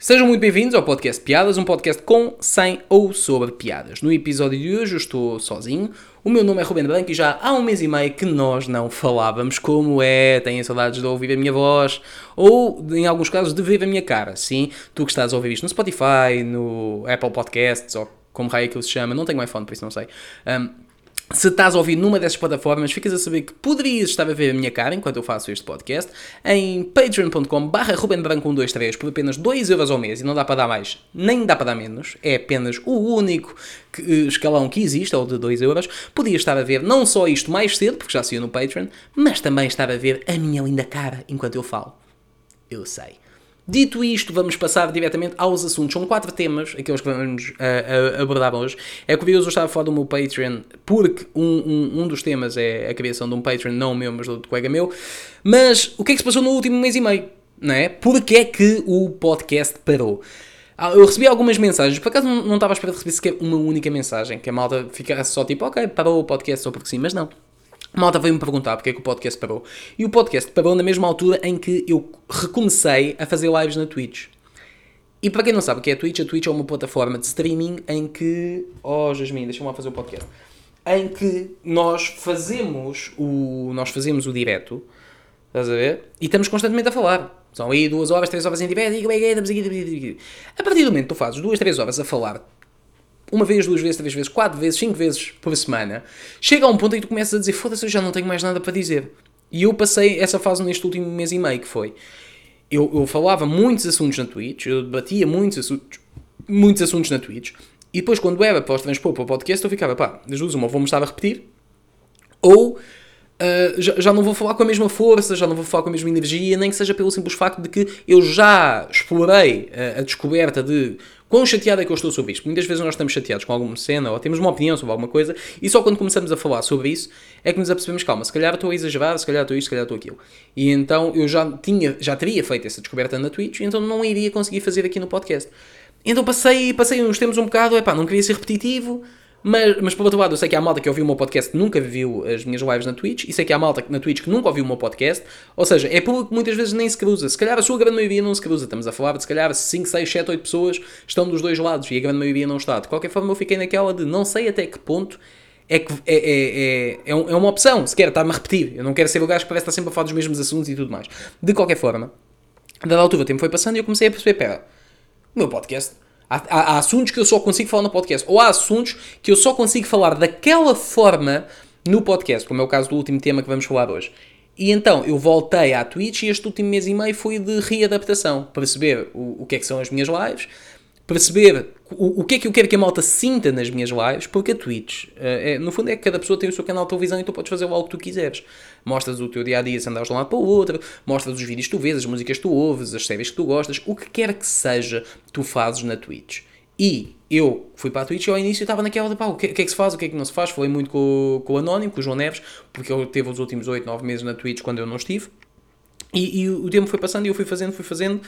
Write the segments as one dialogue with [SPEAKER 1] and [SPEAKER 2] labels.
[SPEAKER 1] Sejam muito bem-vindos ao podcast Piadas, um podcast com, sem ou sobre piadas. No episódio de hoje eu estou sozinho. O meu nome é Ruben Branco e já há um mês e meio que nós não falávamos como é, têm saudades de ouvir a minha voz ou, em alguns casos, de ver a minha cara. Sim, tu que estás a ouvir isto no Spotify, no Apple Podcasts ou como raio aquilo se chama, não tenho iPhone, por isso não sei. Um, se estás a ouvir numa dessas plataformas, ficas a saber que poderias estar a ver a minha cara enquanto eu faço este podcast em patreon.com barra rubenbranco123 por apenas 2€ euros ao mês e não dá para dar mais, nem dá para dar menos, é apenas o único que, eh, escalão que existe, ou de 2€. euros. Podias estar a ver não só isto mais cedo, porque já saiu no Patreon, mas também estar a ver a minha linda cara enquanto eu falo. Eu sei. Dito isto, vamos passar diretamente aos assuntos. São quatro temas, aqueles que vamos uh, uh, abordar hoje. É curioso eu estar a falar do meu Patreon, porque um, um, um, dos temas é a criação de um Patreon, não meu, mas do colega meu. Mas o que é que se passou no último mês e meio? Não é? Porquê é que o podcast parou? Ah, eu recebi algumas mensagens, por acaso não, não estava à espera de receber sequer uma única mensagem, que a malta ficasse só tipo, ok, parou o podcast só porque sim, mas não. Malta veio-me perguntar porque é que o podcast parou. E o podcast parou na mesma altura em que eu recomecei a fazer lives na Twitch. E para quem não sabe o que é a Twitch, a Twitch é uma plataforma de streaming em que. Oh, Jasmine, deixa-me lá fazer o podcast. Em que nós fazemos o. Nós fazemos o direto. Estás a ver? E estamos constantemente a falar. São aí duas horas, três horas em direto. A partir do momento que tu fazes duas, três horas a falar uma vez, duas vezes, três vezes, quatro vezes, cinco vezes por semana, chega a um ponto em que tu começas a dizer: foda-se, eu já não tenho mais nada para dizer. E eu passei essa fase neste último mês e meio, que foi. Eu, eu falava muitos assuntos na Twitch, eu debatia muitos assuntos, muitos assuntos na Twitch, e depois, quando era para os transpor para o podcast, eu ficava, pá, das duas, uma, vou-me estar a repetir, ou Uh, já, já, não vou falar com a mesma força, já não vou falar com a mesma energia, nem que seja pelo simples facto de que eu já explorei a descoberta de quão chateado é que eu estou sobre isto. Muitas vezes nós estamos chateados com alguma cena ou temos uma opinião sobre alguma coisa e só quando começamos a falar sobre isso é que nos apercebemos, calma, se calhar estou a exagerar, se calhar estou isto, se calhar estou aquilo. E então eu já tinha, já teria feito essa descoberta na Twitch, então não iria conseguir fazer aqui no podcast. Então passei, passei uns tempos um bocado, epá, não queria ser repetitivo, mas, mas por outro lado, eu sei que há malta que ouviu o meu podcast que nunca viu as minhas lives na Twitch, e sei que há malta na Twitch que nunca ouviu o meu podcast, ou seja, é público que muitas vezes nem se cruza. Se calhar a sua grande maioria não se cruza. Estamos a falar de se calhar 5, 6, 7, 8 pessoas estão dos dois lados e a grande maioria não está. De qualquer forma, eu fiquei naquela de não sei até que ponto é que é, é, é, é, é uma opção, se quer estar-me a repetir. Eu não quero ser o gajo que parece estar sempre a falar dos mesmos assuntos e tudo mais. De qualquer forma, dada altura o tempo foi passando e eu comecei a perceber: pera, o meu podcast Há, há, assuntos que eu só consigo falar no podcast, ou há assuntos que eu só consigo falar daquela forma no podcast, como é o caso do último tema que vamos falar hoje. E então eu voltei à Twitch e este último mês e meio foi de readaptação, perceber o, o que é que são as minhas lives, perceber o, o que é que eu quero que a malta sinta nas minhas lives, porque a Twitch, uh, é, no fundo, é que cada pessoa tem o seu canal de televisão e tu podes fazer logo o que tu quiseres. Mostras o teu dia a dia se andares de um lado para o outro, mostras os vídeos que tu vês, as músicas que tu ouves, as séries que tu gostas, o que quer que seja, tu fazes na Twitch. E eu fui para a Twitch e ao início estava naquela de pá, o que, que, é que se faz, o que é que não se faz. Falei muito com, com o Anónimo, com o João Neves, porque ele teve os últimos 8, 9 meses na Twitch quando eu não estive. E, e o tempo foi passando e eu fui fazendo, fui fazendo.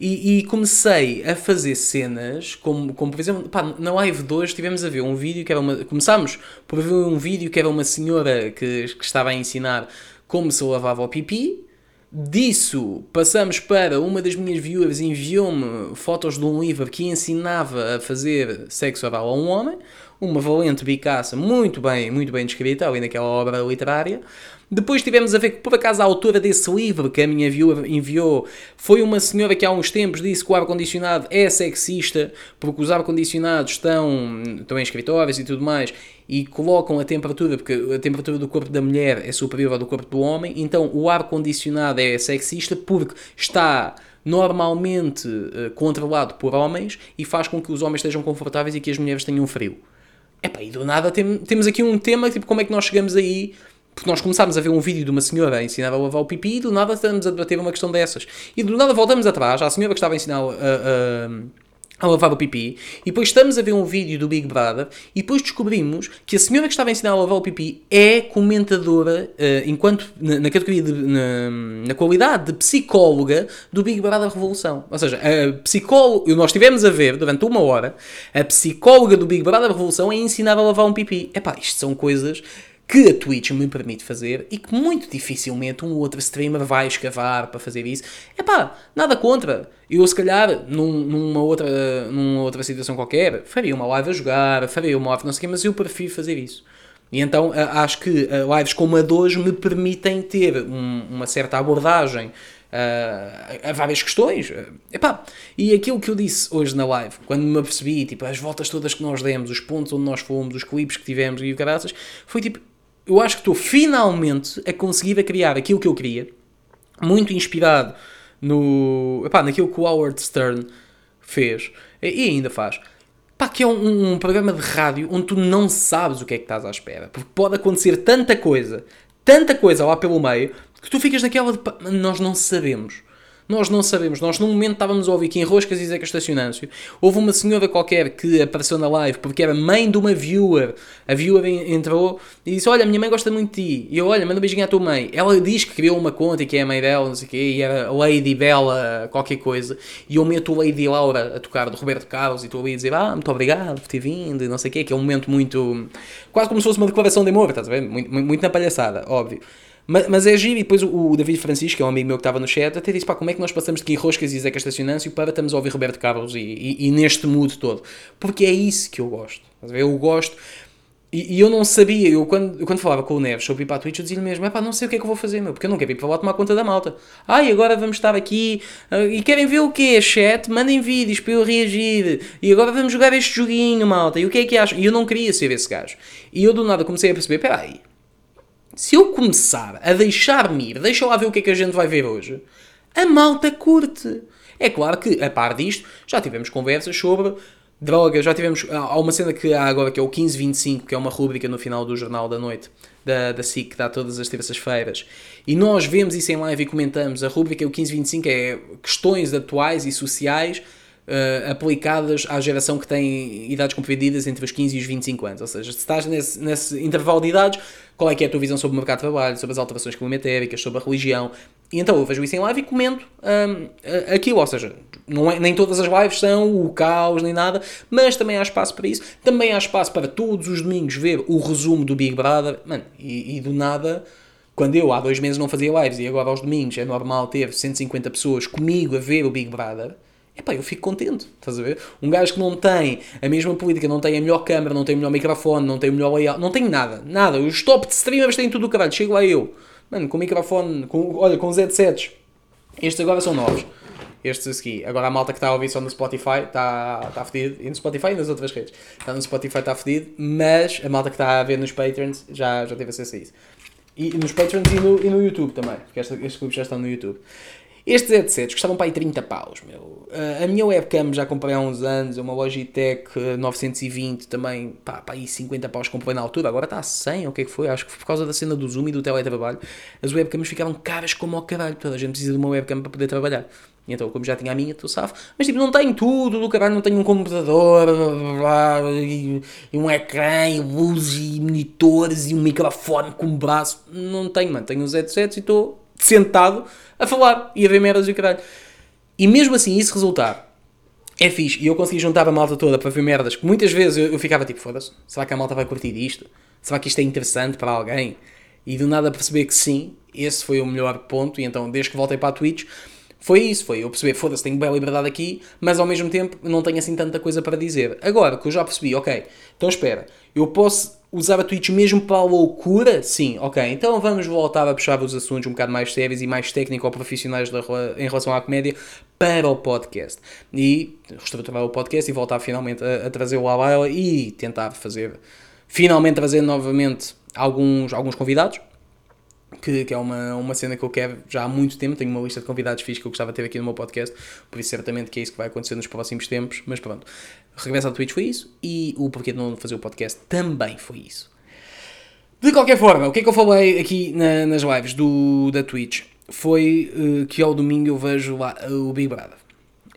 [SPEAKER 1] E, e, comecei a fazer cenas, como, como por exemplo, pá, na live de hoje tivemos a ver um vídeo que era uma. Começámos por ver um vídeo que era uma senhora que, que estava a ensinar como se lavava o pipi. Disso passamos para uma das minhas viewers enviou-me fotos de um livro que ensinava a fazer sexo oral a um homem, uma valente bicaça muito bem, muito bem descrita ali naquela obra literária. Depois tivemos a ver que, por acaso, a autora desse livro que a minha viewer enviou foi uma senhora que há uns tempos disse que o ar-condicionado é sexista, porque os ar-condicionados estão, estão em escritórios e tudo mais, e colocam a temperatura, porque a temperatura do corpo da mulher é superior à do corpo do homem, então o ar-condicionado é sexista porque está normalmente uh, controlado por homens e faz com que os homens estejam confortáveis e que as mulheres tenham frio. Epá, e do nada tem, temos aqui um tema, tipo, como é que nós chegamos aí porque nós começámos a ver um vídeo de uma senhora a ensinar a lavar o pipi e do nada estamos a debater uma questão dessas. E do nada voltamos atrás à senhora que estava a ensinar a, a, a lavar o pipi e depois estamos a ver um vídeo do Big Brother e depois descobrimos que a senhora que estava a ensinar a lavar o pipi é comentadora, uh, enquanto na, na categoria de, na, na, qualidade de psicóloga do Big Brother Revolução. Ou seja, a psicóloga, nós estivemos a ver durante uma hora, a psicóloga do Big Brother Revolução é ensinar a lavar um pipi. Epá, isto são coisas que a Twitch me permite fazer e que muito dificilmente um outro streamer vai escavar para fazer isso. É pá, nada contra. Eu, se calhar, num, numa, outra, numa outra situação qualquer, faria uma live a jogar, faria uma live não sei o quê, mas eu prefiro fazer isso. E então acho que lives como a de hoje me permitem ter um, uma certa abordagem uh, a várias questões. Epá, e aquilo que eu disse hoje na live, quando me apercebi, tipo, as voltas todas que nós demos, os pontos onde nós fomos, os clipes que tivemos e o caraças, foi tipo, eu acho que estou finalmente a conseguir a criar aquilo que eu queria, muito inspirado no, epá, naquilo que o Howard Stern fez e ainda faz. Pá, que é um, um, programa de rádio onde tu não sabes o que é que estás à espera. Porque pode acontecer tanta coisa, tanta coisa lá pelo meio, que tu ficas naquela de. Nós não sabemos. Nós não sabemos. Nós, num momento, estávamos a ouvir que em Roscas e Zeca Estacionâncio houve uma senhora qualquer que apareceu na live porque era mãe de uma viewer. A viewer entrou e disse: Olha, minha mãe gosta muito de ti. E eu, olha, manda um beijinho à tua mãe. Ela diz que criou uma conta e que é a mãe dela, não sei o quê, e era Lady Bella, qualquer coisa. E eu meto Lady Laura a tocar do Roberto Carlos e estou ali a dizer: Ah, muito obrigado por ter vindo, e não sei o quê, que é um momento muito. quase como se fosse uma declaração de amor, estás a ver? Muito, muito na palhaçada, óbvio. Mas, mas é giro, e depois o, David Francisco, que é um amigo meu que estava no chat, até disse, pá, como é que nós passamos de Gui Roscas e Zeca Estacionâncio para estamos a ouvir Roberto Carlos e, e, e, neste mood todo? Porque é isso que eu gosto. Eu gosto... E, e eu não sabia, eu quando, quando falava com o Neves sobre ir para a Twitch, eu dizia-lhe mesmo, pá, não sei o que é que eu vou fazer, meu, porque eu não quero ir para lá tomar conta da malta. Ai, agora vamos estar aqui, uh, e querem ver o quê? Chat? Mandem vídeos para eu reagir. E agora vamos jogar este joguinho, malta. E o que é que acham? E eu não queria ser esse gajo. E eu do nada comecei a perceber, peraí, se eu começar a deixar-me ir, deixa lá ver o que é que a gente vai ver hoje, a malta curte. É claro que, a par disto, já tivemos conversas sobre drogas, já tivemos. Há uma cena que há agora que é o 1525, que é uma rúbrica no final do Jornal da Noite da, da SIC, que dá todas as terças-feiras. E nós vemos isso em live e comentamos. A rúbrica, o 1525, é questões atuais e sociais uh, aplicadas à geração que tem idades compreendidas entre os 15 e os 25 anos. Ou seja, se estás nesse, nesse intervalo de idades, qual é que é a tua visão sobre o mercado de trabalho, sobre as alterações climatéricas, sobre a religião. E então eu vejo isso em live e comento um, aquilo, ou seja, é, nem todas as lives são o caos nem nada, mas também há espaço para isso. Também há espaço para todos os domingos ver o resumo do Big Brother. Mano, e, e do nada, quando eu há dois meses não fazia lives e agora aos domingos é normal ter 150 pessoas comigo a ver o Big Brother, epá, eu fico contente, estás a ver? Um gajo que não tem a mesma política, não tem a melhor câmera, não tem o melhor microfone, não tem o melhor layout, não tem nada, nada. Os top de streamers têm tudo o caralho, chego lá eu, mano, com microfone, com, olha, com os headsets. Estes agora são novos. Estes aqui. Agora a malta que está a ouvir só no Spotify está, está fedido. E no Spotify e nas outras redes. Está no Spotify está fedido, mas a malta que está a ver nos Patreons já, já teve acesso a isso. E nos Patreons e no, e no YouTube também, porque estes, estes clipes já estão no YouTube. Estes headsets custavam para aí 30 paus, meu. Uh, a minha webcam já comprei há uns anos, uma Logitech 920 também, pá, pá aí 50 paus comprei na altura, agora está a 100, ou o que é que foi? Acho que foi por causa da cena do Zoom e do teletrabalho. As webcams ficaram caras como ao caralho, toda a gente precisa de uma webcam para poder trabalhar. Então, como já tinha a minha, estou safo. Mas tipo, não tenho tudo do caralho, não tenho um computador, blá, blá, e, e, um ecrã, e luzes, e monitores, e um microfone com um braço. Não tenho, mano. Tenho os headsets e estou sentado a falar e a ver merdas e o caralho. E mesmo assim, isso resultar é fixe. E eu consegui juntar a malta toda para ver merdas que muitas vezes eu, eu ficava tipo, foda-se, será que a malta vai curtir isto? Será que isto é interessante para alguém? E do nada perceber que sim, esse foi o melhor ponto. E então, desde que voltei para a Twitch, foi isso, foi eu perceber, foda-se, tenho bem liberdade aqui, mas ao mesmo tempo não tenho assim tanta coisa para dizer. Agora que eu já percebi, ok, então espera, eu posso usar a Twitch mesmo para a loucura? Sim, ok, então vamos voltar a puxar os assuntos um bocado mais sérios e mais técnico-profissionais em relação à comédia para o podcast. E reestruturar o podcast e voltar finalmente a, a trazê-lo à baila e tentar fazer, finalmente trazer novamente alguns, alguns convidados que, que, é uma, uma cena que eu quero já há muito tempo. Tenho uma lista de convidados fixos que eu gostava de ter aqui no meu podcast, por isso certamente que é isso que vai acontecer nos próximos tempos. Mas pronto, regresso ao Twitch foi isso e o porquê de não fazer o podcast também foi isso. De qualquer forma, o que é que eu falei aqui na, nas lives do, da Twitch foi uh, que ao domingo eu vejo lá uh, o Big Brother.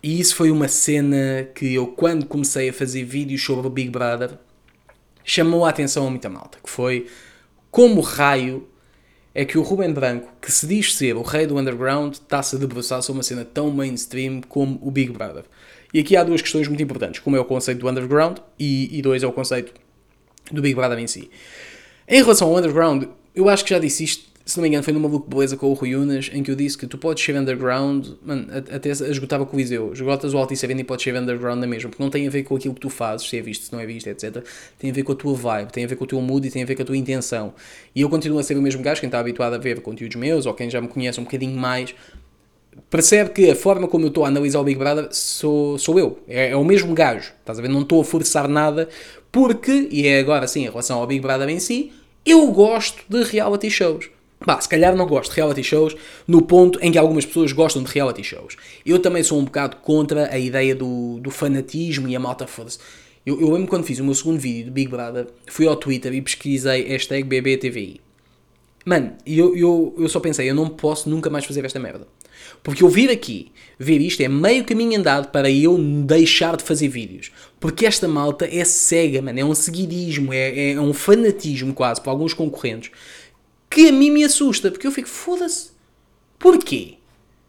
[SPEAKER 1] E isso foi uma cena que eu, quando comecei a fazer vídeos sobre o Big Brother, chamou a atenção a muita malta. Que foi como raio é que o Ruben Branco, que se diz ser o rei do underground, está-se a debruçar sobre uma cena tão mainstream como o Big Brother. E aqui há duas questões muito importantes, como é o conceito do underground e, e dois é o conceito do Big Brother em si. Em relação ao underground, eu acho que já disse isto, se não me engano, foi numa Maluco Beleza com o Rui Unas, em que eu disse que tu podes ser underground, até esgotava com o Viseu, esgotas o Altice Arena e podes ser underground na mesma, porque não tem a ver com aquilo que tu fazes, se é visto, se não é visto, etc. Tem a ver com a tua vibe, tem a ver com o teu mood e tem a ver com a tua intenção. E eu continuo a ser o mesmo gajo, quem está habituado a ver conteúdos meus, ou quem já me conhece um bocadinho mais, percebe que a forma como eu estou a analisar o Big Brother sou, sou eu. É, é, o mesmo gajo. Estás a ver? Não estou a forçar nada, porque, e é agora sim, em relação ao Big Brother em si, eu gosto de reality shows. Bah, se calhar não gosto de reality shows no ponto em que algumas pessoas gostam de reality shows. Eu também sou um bocado contra a ideia do, do fanatismo e a malta foda-se. Eu, eu lembro quando fiz o meu segundo vídeo do Big Brother, fui ao Twitter e pesquisei hashtag BBTVI. Mano, eu, eu, eu só pensei, eu não posso nunca mais fazer esta merda. Porque eu vir aqui, ver isto, é meio caminho andado para eu deixar de fazer vídeos. Porque esta malta é cega, mano. É um seguidismo, é, é um fanatismo quase para alguns concorrentes que a mim me assusta. Porque eu fico, foda-se. Porquê?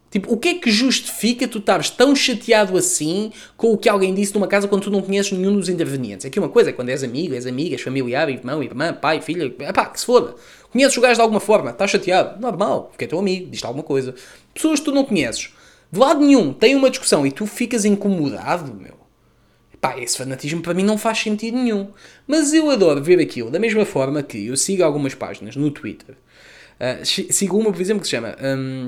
[SPEAKER 1] Tipo, o que é que justifica tu estares tão chateado assim com o que alguém disse numa casa quando tu não conheces nenhum dos intervenientes? Aqui uma coisa é quando és amigo, és amiga, és familiar, irmão, irmã, pai, filha, pá, que se foda. Conheces o gajo de alguma forma, estás chateado, normal, porque é teu amigo, diz-te alguma coisa. Pessoas que tu não conheces, de lado nenhum, tem uma discussão e tu ficas incomodado, meu. Pá, esse fanatismo para mim não faz sentido nenhum. Mas eu adoro ver aquilo, da mesma forma que eu sigo algumas páginas no Twitter. Uh, sigo uma, por exemplo, que se chama. Um,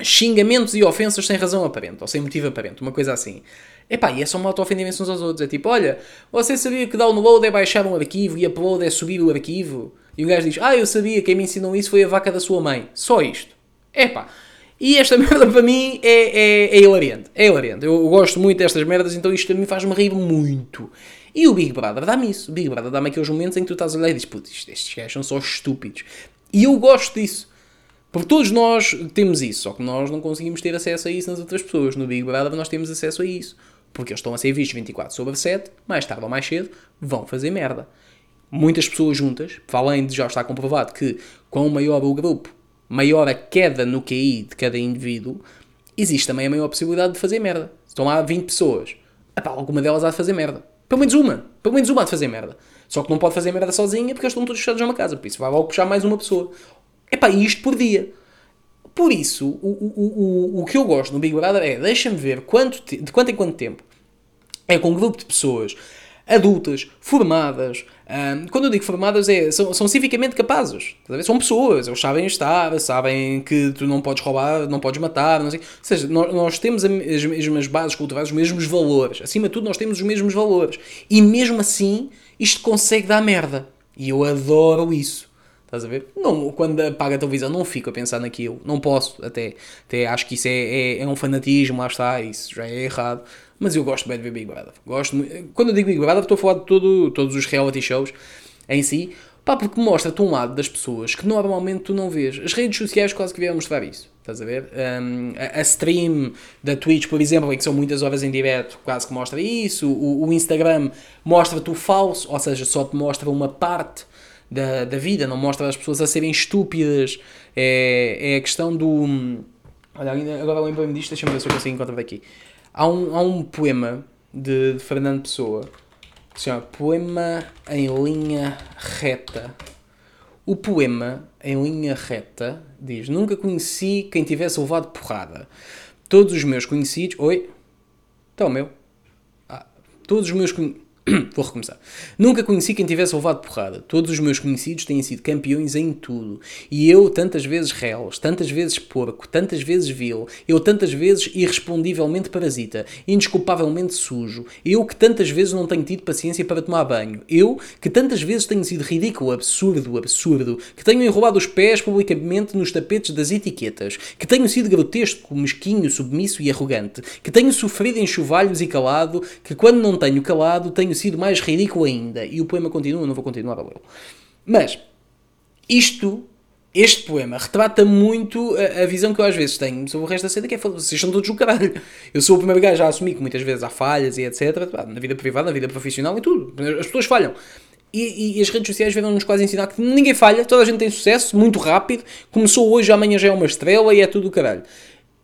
[SPEAKER 1] xingamentos e ofensas sem razão aparente, ou sem motivo aparente, uma coisa assim. Epá, e é só uma auto-ofendimento uns aos outros. É tipo, olha, você sabia que download é baixar um arquivo e upload é subir o arquivo? E o gajo diz, ah, eu sabia, quem me ensinou isso foi a vaca da sua mãe. Só isto. Epá. E esta merda para mim é, é, é hilariante. É hilariante. Eu, gosto muito destas merdas, então isto a mim faz-me rir muito. E o Big Brother dá-me isso. O Big Brother dá-me aqueles momentos em que tu estás a olhar e dizes, putz, estes gajos são só estúpidos. E eu gosto disso. Porque todos nós temos isso, só que nós não conseguimos ter acesso a isso nas outras pessoas. No Big Brother nós temos acesso a isso. Porque eles estão a ser vistos 24 sobre 7, mais tarde ou mais cedo, vão fazer merda. Muitas pessoas juntas, além de já estar comprovado que quanto maior o grupo, maior a queda no QI de cada indivíduo, existe também a maior possibilidade de fazer merda. Estão lá 20 pessoas, epá, alguma delas há de fazer merda. Pelo menos uma, pelo menos uma há de fazer merda. Só que não pode fazer merda sozinha porque eles estão todos fechados numa casa, por isso vai logo puxar mais uma pessoa. Epá, isto por dia. Por isso, o, o, o, o que eu gosto no Big Brother é, deixa-me ver quanto, de quanto em quanto tempo é com um grupo de pessoas adultas, formadas. Um, quando eu digo formadas, é, são, são civicamente capazes. São pessoas, eles sabem estar, sabem que tu não podes roubar, não podes matar. Não sei. Ou seja, nós, nós temos as mesmas bases culturais, os mesmos valores. Acima de tudo, nós temos os mesmos valores. E mesmo assim, isto consegue dar merda. E eu adoro isso. Estás a ver? Não, quando apaga a televisão não fico a pensar naquilo. Não posso, até. Até acho que isso é, é, é um fanatismo, lá está, isso já é errado. Mas eu gosto bem de ver Big Brother. Gosto, quando eu digo Big Brother, estou a falar de todo, todos os reality shows em si. Pá, porque mostra-te um lado das pessoas que normalmente tu não vês. As redes sociais quase que vieram mostrar isso. Estás a ver? Um, a, a, stream da Twitch, por exemplo, em que são muitas horas em direto, quase que mostra isso. O, o Instagram mostra-te o falso, ou seja, só te mostra uma parte da, da vida, não mostra as pessoas a serem estúpidas. É, é a questão do. Olha, agora lembro-me disto, deixa-me ver se eu consigo encontrar aqui. Há um, há um poema de, de Fernando Pessoa que se chama Poema em Linha Reta. O poema, em linha reta, diz: Nunca conheci quem tivesse levado porrada. Todos os meus conhecidos. Oi? Então, meu. Ah, todos os meus conhecidos Vou recomeçar. Nunca conheci quem tivesse levado porrada. Todos os meus conhecidos têm sido campeões em tudo. E eu, tantas vezes réus, tantas vezes porco, tantas vezes vil, eu tantas vezes irrespondivelmente parasita, indesculpavelmente sujo, eu que tantas vezes não tenho tido paciência para tomar banho, eu que tantas vezes tenho sido ridículo, absurdo, absurdo, que tenho enrolado os pés publicamente nos tapetes das etiquetas, que tenho sido grotesco, mesquinho, submisso e arrogante, que tenho sofrido em chuvalhos e calado, que quando não tenho calado tenho sido mais ridículo ainda. E o poema continua, não vou continuar a ler. Mas, isto, este poema, retrata muito a, a, visão que eu às vezes tenho sobre o resto da cena, que é vocês são todos o caralho. Eu sou o primeiro gajo a assumir que muitas vezes há falhas e etc. Na vida privada, na vida profissional e tudo. As pessoas falham. E, e, as redes sociais vieram-nos quase ensinar que ninguém falha, toda a gente tem sucesso, muito rápido. Começou hoje, amanhã já é uma estrela e é tudo o caralho.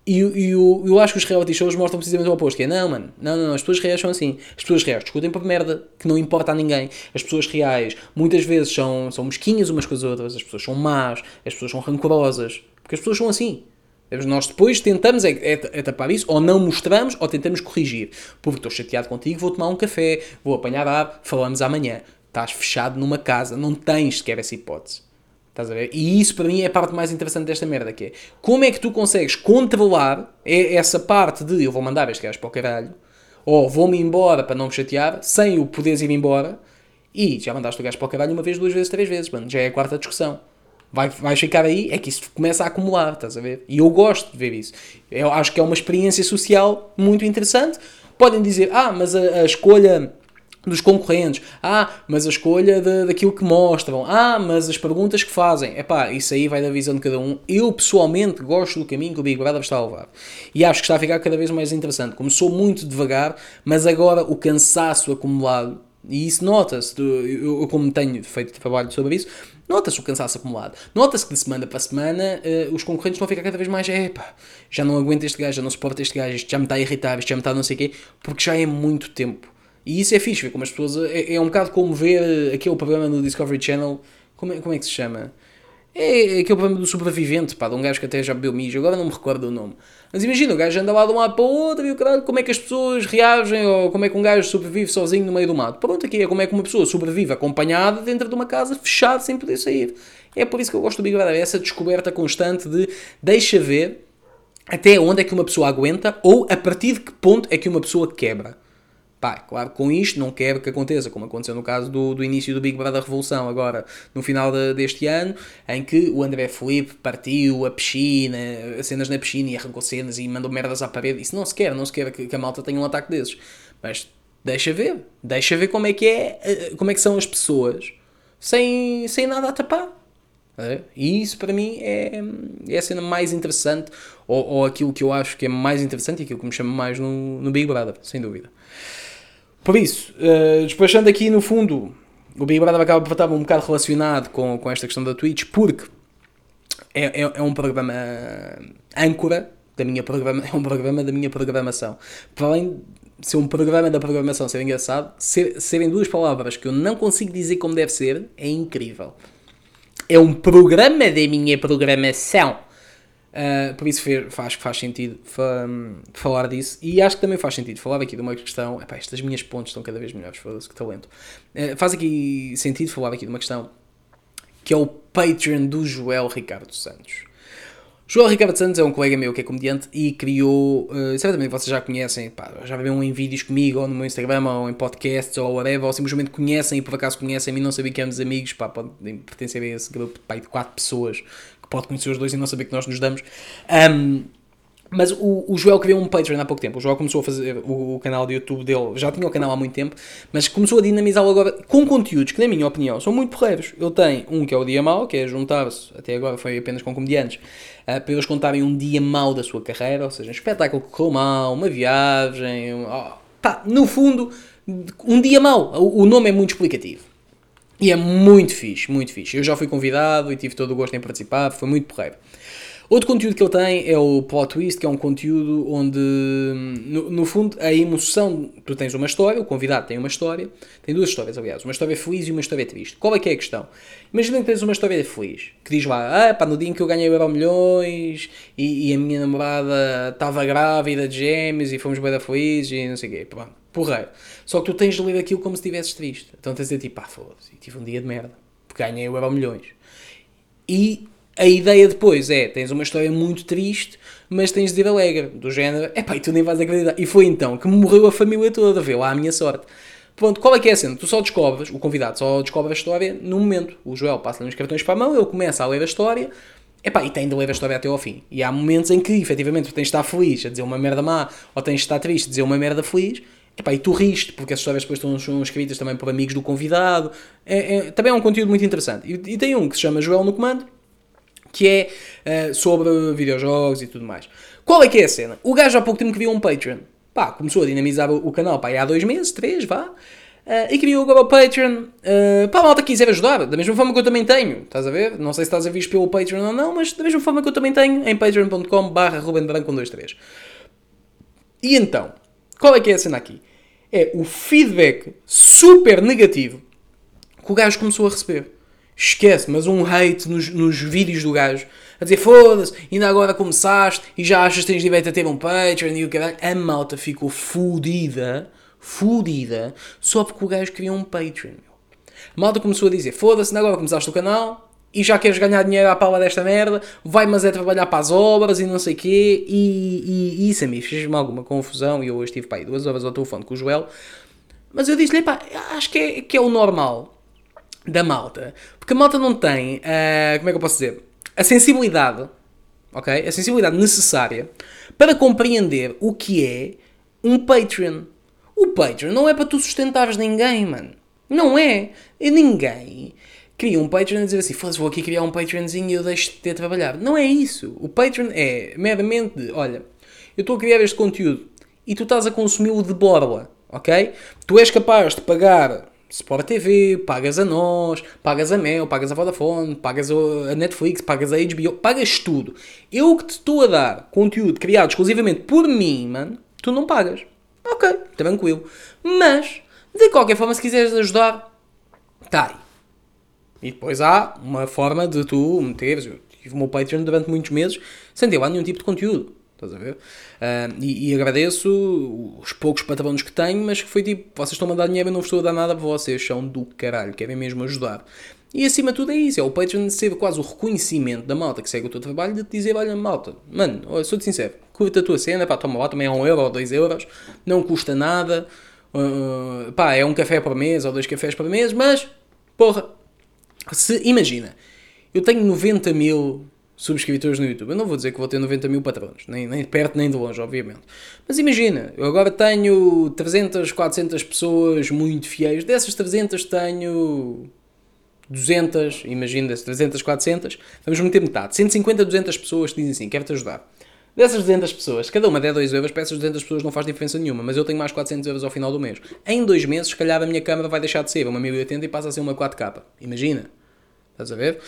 [SPEAKER 1] E, e eu, eu acho que os reality shows mostram precisamente o oposto, que é, não, mano, não, não, não, as pessoas reais são assim. As pessoas reais discutem por merda, que não importa a ninguém. As pessoas reais, muitas vezes, são, são mesquinhas umas com as outras, as pessoas são más, as pessoas são rancorosas, porque as pessoas são assim. Nós depois tentamos é, é, é, tapar isso, ou não mostramos, ou tentamos corrigir. Porque estou chateado contigo, vou tomar um café, vou apanhar ar, falamos amanhã. Estás fechado numa casa, não tens sequer essa hipótese. Estás a ver? E isso para mim é a parte mais interessante desta merda, que é como é que tu consegues controlar essa parte de eu vou mandar este gajo para o caralho, ou vou-me embora para não me chatear, sem o poderes ir embora, e já mandaste o gajo para o caralho uma vez, duas vezes, três vezes, mano, já é a quarta discussão. Vai, vais ficar aí, é que isso começa a acumular, estás a ver? E eu gosto de ver isso. Eu acho que é uma experiência social muito interessante. Podem dizer, ah, mas a, a escolha dos concorrentes. Ah, mas a escolha de, daquilo que mostram. Ah, mas as perguntas que fazem. Epá, isso aí vai da visão de cada um. Eu, pessoalmente, gosto do caminho que o Big Brother está a levar. E acho que está a ficar cada vez mais interessante. Começou muito devagar, mas agora o cansaço acumulado, e isso nota-se, eu, eu como tenho feito trabalho sobre isso, nota-se o cansaço acumulado. Nota-se que de semana para semana uh, os concorrentes a ficar cada vez mais, epá, já não aguento este gajo, já não suporto este gajo, isto já me está a irritar, isto já me está a não sei o quê, porque já é muito tempo. E isso é fixe, ver como as pessoas. É, é, um bocado como ver aquele programa no Discovery Channel. Como é, como é que se chama? É aquele programa do sobrevivente, pá, de um gajo que até já bebeu mijo, agora não me recordo o nome. Mas imagina, o gajo anda lá de um lado para o outro e o caralho, como é que as pessoas reagem, ou como é que um gajo sobrevive sozinho no meio do mato. Pronto, aqui é como é que uma pessoa sobrevive acompanhada dentro de uma casa fechada sem poder sair. É por isso que eu gosto do Big Brother, é essa descoberta constante de deixa ver até onde é que uma pessoa aguenta ou a partir de que ponto é que uma pessoa quebra. Pá, claro, com isto não quero que aconteça, como aconteceu no caso do, do início do Big Brother Revolução, agora no final de, deste ano, em que o André Felipe partiu a piscina, as cenas na piscina e arrancou cenas e mandou merdas à parede. Isso não se quer, não se quer que, que a malta tenha um ataque desses. Mas deixa ver, deixa ver como é que é, eh, como é que são as pessoas sem, sem nada a tapar. E isso para mim é, é a cena mais interessante, ou, ou aquilo que eu acho que é mais interessante e aquilo que me chama mais no, no Big Brother, sem dúvida. Por isso, uh, despachando aqui no fundo, o Big Brother acaba por estar um bocado relacionado com, com esta questão da Twitch, porque é, é, é um programa âncora da minha programa, é um programa da minha programação. Para além de ser um programa da programação ser engraçado, ser, serem duas palavras que eu não consigo dizer como deve ser, é incrível. É um programa da minha programação. Uh, por isso faz, faz sentido falar disso. E acho que também faz sentido falar aqui de uma questão. Epá, estas minhas pontes estão cada vez melhores, foda-se, que talento. Uh, faz aqui sentido falar aqui de uma questão que é o Patreon do Joel Ricardo Santos. Joel Ricardo Santos é um colega meu que é comediante e criou, uh, certamente vocês já conhecem, pá, já viram em vídeos comigo, ou no meu Instagram, ou em podcasts, ou whatever, ou simplesmente conhecem e por acaso conhecem-me e não sabem que éramos amigos, pá, podem pertencer a esse grupo pá, de 4 pessoas pode conhecer os dois e não saber que nós nos damos. Um, mas o, o Joel criou um Patreon há pouco tempo. O Joel começou a fazer o, o, canal de YouTube dele, já tinha o canal há muito tempo, mas começou a dinamizá-lo agora com conteúdos que, na minha opinião, são muito porreiros. Ele tem um que é o Dia Mau, que é juntar-se, até agora foi apenas com comediantes, uh, para eles contarem um dia mau da sua carreira, ou seja, um espetáculo que correu mal, uma viagem, oh, pá, no fundo, um dia mau. O, o nome é muito explicativo. E é muito fixe, muito fixe. Eu já fui convidado e tive todo o gosto em participar, foi muito porreiro. Outro conteúdo que ele tem é o Plot Twist, que é um conteúdo onde, no, no, fundo, a emoção. Tu tens uma história, o convidado tem uma história, tem duas histórias, aliás, uma história feliz e uma história triste. Qual é que é a questão? Imagina que tens uma história feliz, que diz lá, ah, pá, no dia em que eu ganhei o Euro Milhões e, e, a minha namorada estava grávida de gêmeos e fomos bem felizes e não sei o quê. Pronto porreiro. Só que tu tens de ler aquilo como se estivesses triste. Então tens de dizer tipo, pá, foda-se, tive um dia de merda, porque ganhei o Euro Milhões. E a ideia depois é, tens uma história muito triste, mas tens de ir alegre, do género, é pá, e tu nem vais acreditar. E foi então que me morreu a família toda, vê lá a minha sorte. Pronto, qual é que é a cena? Tu só descobres, o convidado só descobre a história no momento. O Joel passa-lhe uns cartões para a mão, ele começa a ler a história, Epá, e tem de ler a história até ao fim. E há momentos em que, efetivamente, tens de estar feliz a dizer uma merda má, ou tens de estar triste a dizer uma merda feliz, Epá, e tu riste, porque as histórias depois estão, são escritas também por amigos do convidado. É, é, também é um conteúdo muito interessante. E, e, tem um que se chama Joel no Comando, que é uh, sobre videojogos e tudo mais. Qual é que é a cena? O gajo há pouco tempo viu um Patreon. Pá, começou a dinamizar o, canal pá, há dois meses, três, vá. Uh, e criou agora o Patreon uh, para a malta quiser ajudar, da mesma forma que eu também tenho, estás a ver? Não sei se estás a ver pelo Patreon ou não, mas da mesma forma que eu também tenho em patreon.com barra rubenbranco123. E então, qual é que é a cena aqui? É o feedback super negativo que o gajo começou a receber. Esquece, mas um hate nos, nos vídeos do gajo a dizer foda-se, ainda agora começaste e já achas que tens direito a ter um Patreon e o caralho. A malta ficou fodida fodida, só porque o gajo criou um Patreon. A malta começou a dizer: foda-se, agora começaste o canal e já queres ganhar dinheiro à pala desta merda, vai mas é trabalhar para as obras e não sei quê, e, e, e isso a mim fez-me alguma confusão. E eu hoje estive para aí duas horas ao telefone com o Joel, mas eu disse-lhe: pá, acho que é, que é o normal da malta, porque a malta não tem, uh, como é que eu posso dizer, a sensibilidade, ok? A sensibilidade necessária para compreender o que é um Patreon. O Patreon não é para tu sustentares ninguém, mano. Não é. E ninguém cria um Patreon e dizer assim, foda-se, vou aqui criar um Patreonzinho e eu deixo de ter trabalhar. Não é isso. O Patreon é meramente de, olha, eu estou a criar este conteúdo e tu estás a consumi-lo de borla, ok? Tu és capaz de pagar Sport TV, pagas a nós, pagas a Mel, pagas a Vodafone, pagas a Netflix, pagas a HBO, pagas tudo. Eu que te estou a dar conteúdo criado exclusivamente por mim, mano, tu não pagas. Ok, tranquilo. Mas, de qualquer forma, se quiseres ajudar, tá aí. E depois há uma forma de tu meteres. Eu tive o meu Patreon durante muitos meses sem ter lá nenhum tipo de conteúdo. Estás a ver? Uh, e, e, agradeço os poucos patronos que tenho, mas que foi tipo: vocês estão a dar dinheiro, eu não estou a dar nada para vocês, são do caralho, querem mesmo ajudar. E acima de tudo é isso: é o Patreon ser quase o reconhecimento da malta que segue o teu trabalho de te dizer: olha, malta, mano, sou-te sincero, curta a tua cena, pá, toma lá, também é um euro ou dois euros, não custa nada, uh, pá, é um café por mês ou dois cafés por mês, mas, porra, se, imagina, eu tenho 90 mil subscritores no YouTube. Eu não vou dizer que vou ter 90 mil patrões, nem, nem de perto nem de longe, obviamente. Mas imagina, eu agora tenho 300, 400 pessoas muito fiéis. Dessas 300 tenho 200, imagina, dessas 300, 400, vamos meter metade. 150, 200 pessoas que dizem assim, quero-te ajudar. Dessas 200 pessoas, cada uma der 2 euros, para essas 200 pessoas não faz diferença nenhuma, mas eu tenho mais 400 euros ao final do mês. Em dois meses, se calhar a minha câmera vai deixar de ser uma 1080 e passa a ser uma 4K. Imagina. Estás a ver?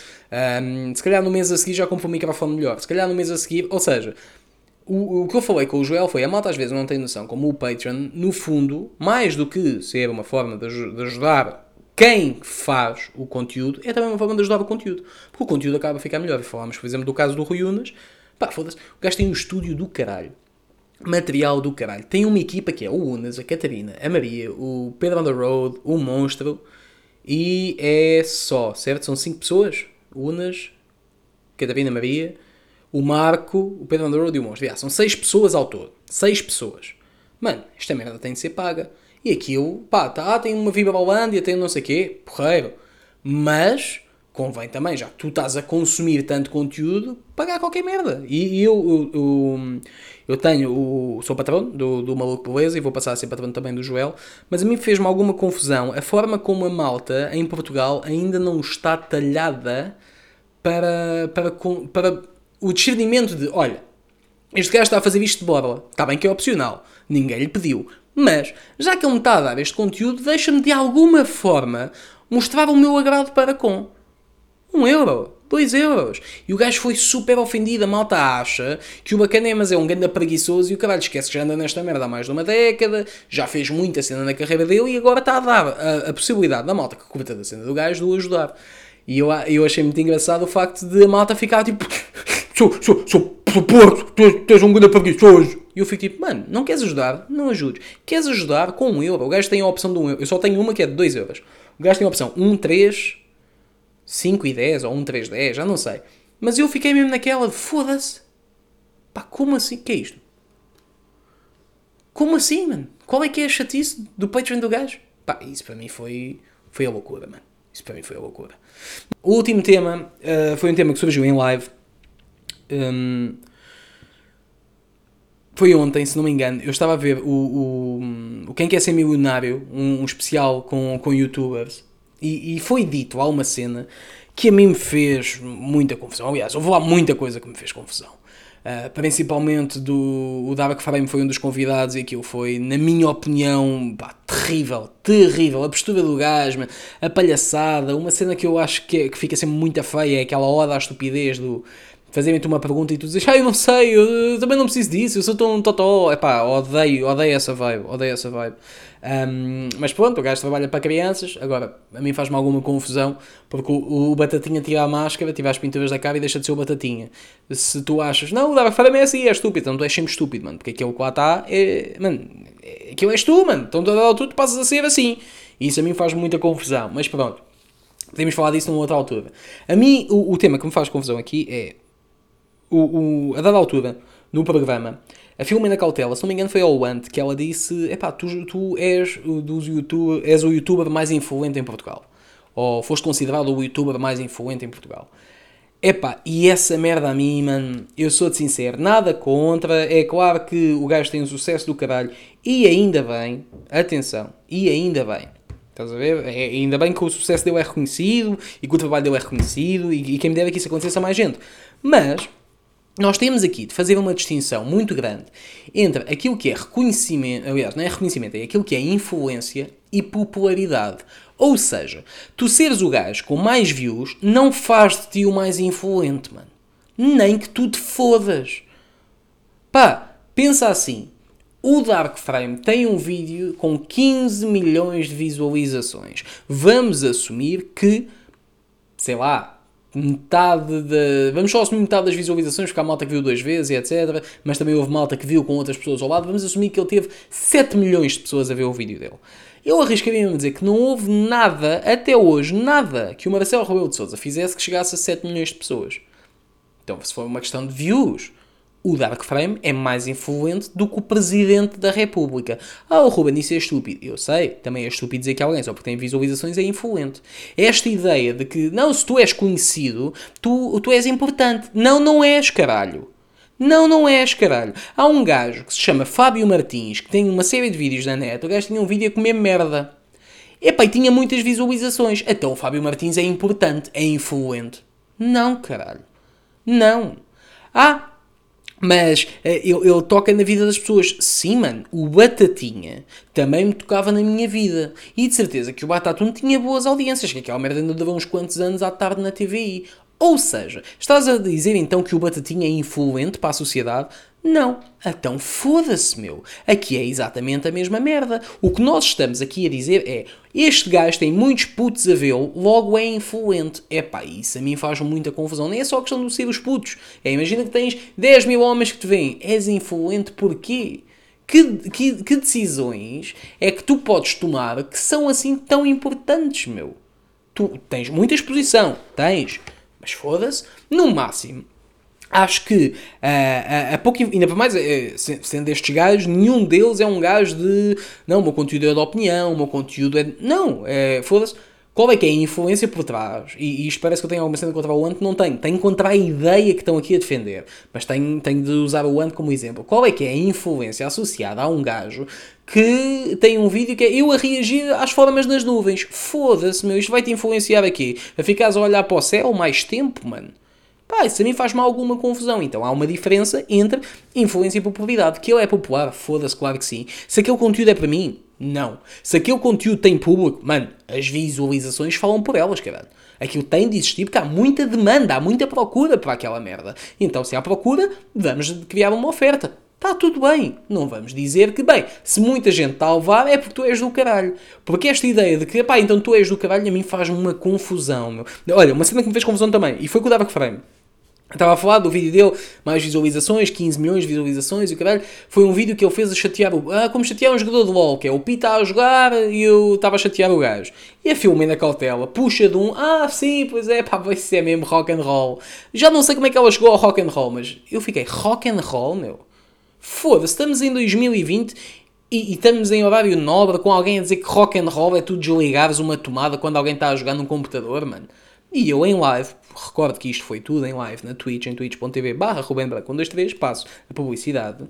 [SPEAKER 1] Um, se calhar no mês a seguir já compro um microfone melhor. Se calhar no mês a seguir, ou seja, o, o que eu falei com o Joel foi: a malta às vezes não tem noção, como o Patreon, no fundo, mais do que ser uma forma de, de ajudar quem faz o conteúdo, é também uma forma de ajudar o conteúdo. Porque o conteúdo acaba a ficar melhor. E falámos, por exemplo, do caso do Rui Unas Pá, foda-se. O gajo tem um estúdio do caralho. Material do caralho. Tem uma equipa que é o Unas, a Catarina, a Maria, o Pedro on the Road, o Monstro. E é só, certo? São 5 pessoas. Unas, Catarina, Maria, o Marco, o Pedro Road e o Monstro. Yeah, são 6 pessoas ao todo. 6 pessoas. Mano, esta merda tem de ser paga. E aquilo, pá, tá, tem uma Viva Balândia, tem não sei o quê, porreiro. Mas convém também, já que tu estás a consumir tanto conteúdo, pagar qualquer merda. E, eu, eu, eu, eu, tenho, o, sou patrão do, do Maluco Beleza e vou passar a ser patrão também do Joel, mas a mim fez-me alguma confusão a forma como a malta em Portugal ainda não está talhada para, para, para o discernimento de, olha, este gajo está a fazer isto de borla, está bem que é opcional, ninguém lhe pediu, mas já que ele me está a dar este conteúdo, deixa-me de alguma forma mostrar o meu agrado para com. Um euro. dois euros. E o gajo foi super ofendido. A malta acha que o Bacanemas é um ganda preguiçoso e o caralho esquece que já anda nesta merda há mais de uma década, já fez muita cena na carreira dele e agora está a dar a, a possibilidade da malta que curta da cena do gajo de o ajudar. E eu, eu achei muito engraçado o facto de a malta ficar tipo. Sou, sou, sou, sou porco, tu, tu um ganda preguiçoso. E eu fico tipo, mano, não queres ajudar? Não ajudes. Queres ajudar com um euro? O gajo tem a opção de um euro. Eu só tenho uma que é de dois euros. O gajo tem a opção 1, 3, 5 e 10 ou 1, 3, 10, já não sei. Mas eu fiquei mesmo naquela, foda-se. Pá, como assim? que é isto? Como assim, mano? Qual é que é a chatice do Patreon do gajo? Pá, isso para mim foi, foi a loucura, mano. Isso para mim foi a loucura. O último tema uh, foi um tema que surgiu em live. Um, foi ontem, se não me engano. Eu estava a ver o, o, o Quem Quer Ser Milionário, um, um especial com, com youtubers. E, e, foi dito, há uma cena que a mim me fez muita confusão. Aliás, houve lá muita coisa que me fez confusão. Uh, principalmente do o Dark Frame foi um dos convidados e aquilo foi, na minha opinião, pá, terrível, terrível. A postura do man, a palhaçada, uma cena que eu acho que, é, que fica sempre muito feia é aquela oda à estupidez do fazerem-te uma pergunta e tu dizes, ah, eu não sei, eu, também não preciso disso, eu sou tão totó. Epá, odeio, odeio essa vibe, odeio essa vibe. Um, mas pronto, o gajo trabalha para crianças, agora, a mim faz-me alguma confusão, porque o, o, Batatinha tira a máscara, tira as pinturas da cara e deixa de ser o Batatinha. Se tu achas, não, o Dark Vader é assim, é estúpido, então tu és sempre estúpido, mano, porque aquilo que lá está é, mano, aquilo és tu, mano, então tu, tu passas a ser assim. E isso a mim faz muita confusão, mas pronto. Podemos falar disso numa outra altura. A mim, o, o tema que me faz confusão aqui é o, o, a dada altura, no programa, a Filomena Cautela, se não me engano foi ao Ant, que ela disse, epá, tu, tu és, dos YouTube, és o youtuber mais influente em Portugal. Ou foste considerado o youtuber mais influente em Portugal. Epá, e essa merda a mim, mano, eu sou-te sincero, nada contra, é claro que o gajo tem um sucesso do caralho, e ainda bem, atenção, e ainda bem, estás a ver? É, ainda bem que o sucesso dele é reconhecido, e que o trabalho dele é reconhecido, e, e quem me deve que isso acontecesse a mais gente. Mas, nós temos aqui de fazer uma distinção muito grande entre aquilo que é reconhecimento, aliás, não é reconhecimento, é aquilo que é influência e popularidade. Ou seja, tu seres o gajo com mais views não faz de ti o mais influente, mano. Nem que tu te fodas. Pá, pensa assim. O Dark Frame tem um vídeo com 15 milhões de visualizações. Vamos assumir que, sei lá, metade da. Vamos só assumir metade das visualizações, porque há malta que viu duas vezes e etc. Mas também houve malta que viu com outras pessoas ao lado. Vamos assumir que ele teve 7 milhões de pessoas a ver o vídeo dele. Eu arriscaria-me a dizer que não houve nada, até hoje, nada, que o Marcelo Rebelo de Souza fizesse que chegasse a 7 milhões de pessoas. Então, se for uma questão de views, o Dark Frame é mais influente do que o Presidente da República. Ah, o Ruben, isso é estúpido. Eu sei, também é estúpido dizer que alguém só porque tem visualizações é influente. Esta ideia de que, não, se tu és conhecido, tu, tu és importante. Não, não és, caralho. Não, não és, caralho. Há um gajo que se chama Fábio Martins, que tem uma série de vídeos na net. O gajo tinha um vídeo a comer merda. Epá, e tinha muitas visualizações. Então o Fábio Martins é importante, é influente. Não, caralho. Não. Ah, mas eh, ele, ele, toca na vida das pessoas. Sim, mano, o Batatinha também me tocava na minha vida. E de certeza que o Batatum tinha boas audiências, que aquela merda ainda dava uns quantos anos à tarde na TVI. Ou seja, estás a dizer então que o Batatinha é influente para a sociedade? Não. Então foda-se, meu. Aqui é exatamente a mesma merda. O que nós estamos aqui a dizer é: este gajo tem muitos putos a vê-lo, logo é influente. É pá, isso a mim faz muita confusão. Nem é só questão de ser os putos. É, imagina que tens 10 mil homens que te veem. És influente porquê? Que, que, que decisões é que tu podes tomar que são assim tão importantes, meu? Tu tens muita exposição, tens. Mas foda-se, no máximo acho que uh, a, a pouco, ainda por mais, uh, sendo estes gajos, nenhum deles é um gajo de não, o meu conteúdo é de opinião, o meu conteúdo é. Não, é, foda-se. Qual é que é a influência por trás? E, e isto parece que eu tenho alguma cena contra o Ant, não tenho. Tenho contra a ideia que estão aqui a defender. Mas tenho, tenho de usar o Ant como exemplo. Qual é que é a influência associada a um gajo que tem um vídeo que é eu a reagir às formas nas nuvens? Foda-se, meu, isto vai te influenciar aqui. A ficares a olhar para o céu mais tempo, mano. Pá, isso a mim faz-me alguma confusão. Então há uma diferença entre influência e popularidade. Que ele é popular, foda-se, claro que sim. Se aquele conteúdo é para mim, não. Se aquele conteúdo tem público, mano, as visualizações falam por elas, caralho. Aquilo tem de existir porque há muita demanda, há muita procura para aquela merda. Então, se há procura, vamos criar uma oferta. Está tudo bem. Não vamos dizer que, bem, se muita gente está a levar é porque tu és do caralho. Porque esta ideia de que, pá, então tu és do caralho, a mim faz-me uma confusão, meu. Olha, uma cena que me fez confusão também, e foi com o Dark Frame. Estava a falar do vídeo dele, mais visualizações, 15 milhões de visualizações e o caralho. Foi um vídeo que ele fez a chatear o. Ah, como chatear um jogador de LOL, que é o Pita a jogar e eu estava a chatear o gajo. E a filme na cautela, puxa de um. Ah, sim, pois é, pá, vai ser mesmo rock and roll. Já não sei como é que ela chegou ao rock and roll, mas eu fiquei, rock and roll, meu? Foda-se, estamos em 2020 e, e, estamos em horário nobre com alguém a dizer que rock and roll é tu desligares uma tomada quando alguém está a jogar num computador, mano. E eu em live, recordo que isto foi tudo em live na Twitch, em twitch.tv barra Ruben Branco, 1, 2, 3, passo a publicidade.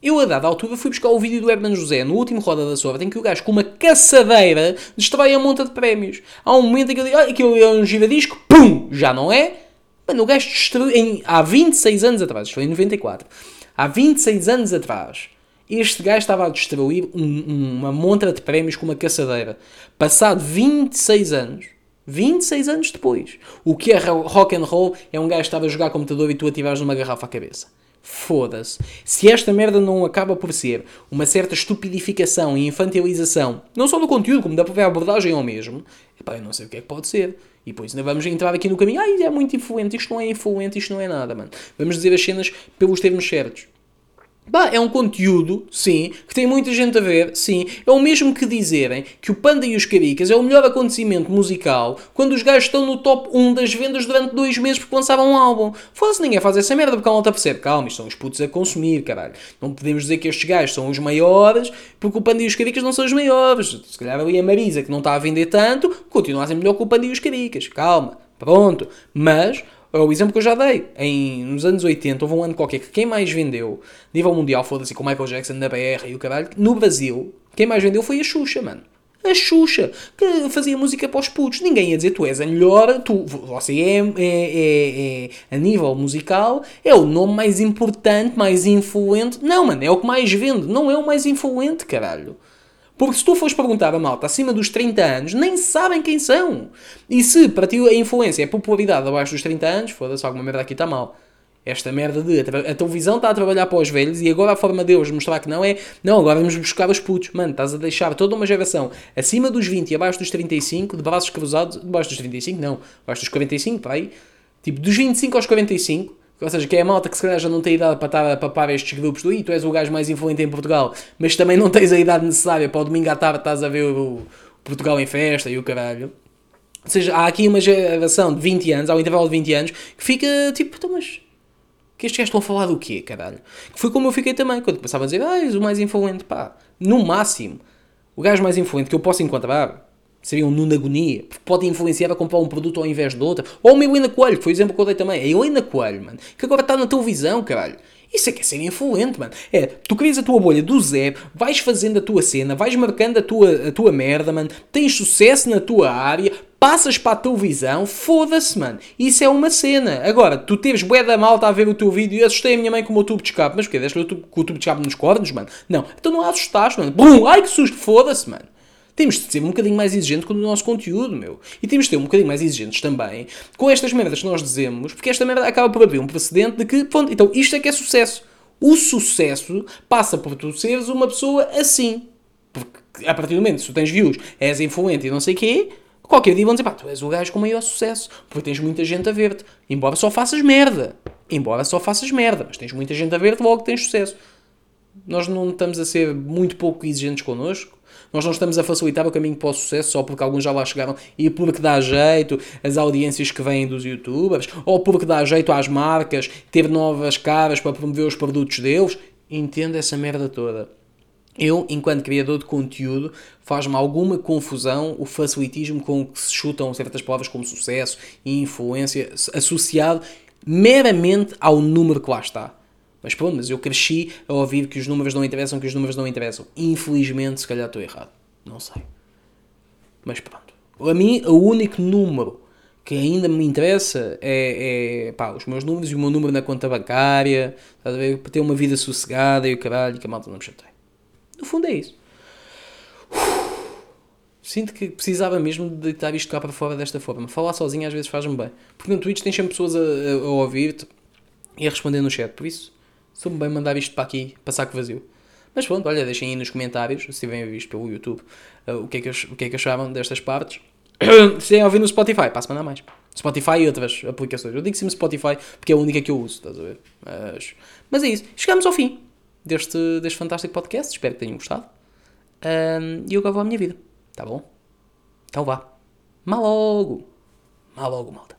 [SPEAKER 1] Eu, a dada altura, fui buscar o vídeo do Herman José no último Roda da Sorte, em que o gajo com uma caçadeira destrói a monta de prémios. Há um momento em que eu digo, ah, aquilo é um giradisco, pum, já não é? Mano, o gajo destruiu, em, há 26 anos atrás, isto foi em 94, há 26 anos atrás, Este gajo estava a destruir um, uma montra de prémios com uma caçadeira. Passado 26 anos, 26 anos depois, o que é rock and roll é um gajo que estava a jogar computador e tu atirares uma garrafa à cabeça. Foda-se. Se esta merda não acaba por ser uma certa estupidificação e infantilização, não só do conteúdo, como da própria abordagem ao mesmo, epá, eu não sei o que é que pode ser. E depois ainda vamos entrar aqui no caminho, ai, é muito influente, isto não é influente, isto não é nada, mano. Vamos dizer as cenas pelos termos certos. Bah, é um conteúdo, sim, que tem muita gente a ver, sim. É o mesmo que dizerem que o Panda e os Caricas é o melhor acontecimento musical quando os gajos estão no top 1 das vendas durante dois meses porque lançaram um álbum. Foda-se, ninguém faz essa merda porque a malta percebe. Calma, isto são os putos a consumir, caralho. Não podemos dizer que estes gajos são os maiores porque o Panda e os Caricas não são os maiores. Se calhar ali a Marisa, que não está a vender tanto, continua a ser melhor que o Panda e os Caricas. Calma, pronto. Mas o exemplo que eu já dei. Em, nos anos 80, houve um ano qualquer que quem mais vendeu, nível mundial, foda-se, com Michael Jackson na BR e o caralho, no Brasil, quem mais vendeu foi a Xuxa, mano. A Xuxa, que fazia música para os putos. Ninguém ia dizer, tu és a melhor, tu, você é, é, é, é, a nível musical, é o nome mais importante, mais influente. Não, mano, é o que mais vende, não é o mais influente, caralho. Porque se tu fores perguntar a malta acima dos 30 anos, nem sabem quem são. E se para ti a influência é a popularidade abaixo dos 30 anos, foda-se, alguma merda aqui está mal. Esta merda de a televisão está a trabalhar para os velhos e agora a forma deles mostrar que não é. Não, agora vamos buscar os putos. Mano, estás a deixar toda uma geração acima dos 20 e abaixo dos 35, de braços cruzados, debaixo dos 35, não, abaixo dos 45, para aí. Tipo, dos 25 aos 45, ou seja, que é a malta que se calhar já não tem idade para estar a papar estes grupos do tu és o gajo mais influente em Portugal, mas também não tens a idade necessária para o domingo à tarde estás a ver o, Portugal em festa e o caralho. Ou seja, há aqui uma geração de 20 anos, um intervalo de 20 anos, que fica tipo, então, mas que estes gajos estão a falar do quê, caralho? Que foi como eu fiquei também, quando passava a dizer, ah, és o mais influente, pá. No máximo, o gajo mais influente que eu posso encontrar seria um Nuno Agonia, porque pode influenciar a comprar um produto ao invés do outro. Ou uma Helena Coelho, que foi o exemplo que eu dei também. A Helena Coelho, mano, que agora está na televisão, caralho. Isso é que é ser influente, mano. É, tu crias a tua bolha do zero, vais fazendo a tua cena, vais marcando a tua, a tua merda, mano, tens sucesso na tua área, passas para a televisão, foda-se, mano. Isso é uma cena. Agora, tu teres bué da malta a ver o teu vídeo e assustei a minha mãe com o meu tubo de escape. Mas o quê? Deixa com o tubo de escape nos cornos, mano? Não. Então não a assustaste, mano. Ai que susto! Foda-se, mano. Temos de ser um bocadinho mais exigentes com o nosso conteúdo, meu. E temos de ser um bocadinho mais exigentes também com estas merdas que nós dizemos, porque esta merda acaba por abrir um precedente de que, pronto, então isto é que é sucesso. O sucesso passa por tu seres uma pessoa assim. Porque a partir do momento que tu tens views, és influente e não sei o quê, qualquer dia vão dizer, pá, tu és o gajo com maior sucesso, porque tens muita gente a ver-te. Embora só faças merda. Embora só faças merda, mas tens muita gente a ver-te, logo tens sucesso. Nós não estamos a ser muito pouco exigentes connosco. Nós não estamos a facilitar o caminho para o sucesso só porque alguns já lá chegaram e porque dá jeito as audiências que vêm dos youtubers, ou porque dá jeito às marcas ter novas caras para promover os produtos deles. Entenda essa merda toda. Eu, enquanto criador de conteúdo, faz-me alguma confusão o facilitismo com que se chutam certas palavras como sucesso e influência associado meramente ao número que lá está. Mas pronto, mas eu cresci a ouvir que os números não interessam, que os números não interessam. Infelizmente, se calhar estou errado. Não sei. Mas pronto. A mim, o único número que ainda me interessa é, é pá, os meus números e o meu número na conta bancária, estás a ver? Para ter uma vida sossegada e o caralho, que a malta não me chateie. No fundo é isso. Sinto que precisava mesmo de deitar isto cá para fora desta forma. Falar sozinho às vezes faz-me bem. Porque no Twitch tens sempre pessoas a, a, a ouvir-te e a responder no chat. Por isso, Sou-me bem mandar isto para aqui, para saco vazio. Mas pronto, olha, deixem aí nos comentários, se tiverem visto pelo YouTube, uh, o, que é que, o que é que achavam destas partes. se têm ouvir no Spotify, passo a mandar mais. Spotify e outras aplicações. Eu digo sempre Spotify porque é a única que eu uso, estás a ver? Mas, mas é isso. Chegamos ao fim deste, deste fantástico podcast. Espero que tenham gostado. E eu agora vou à minha vida. Tá bom? Então vá. Mal logo. Mal logo, malta.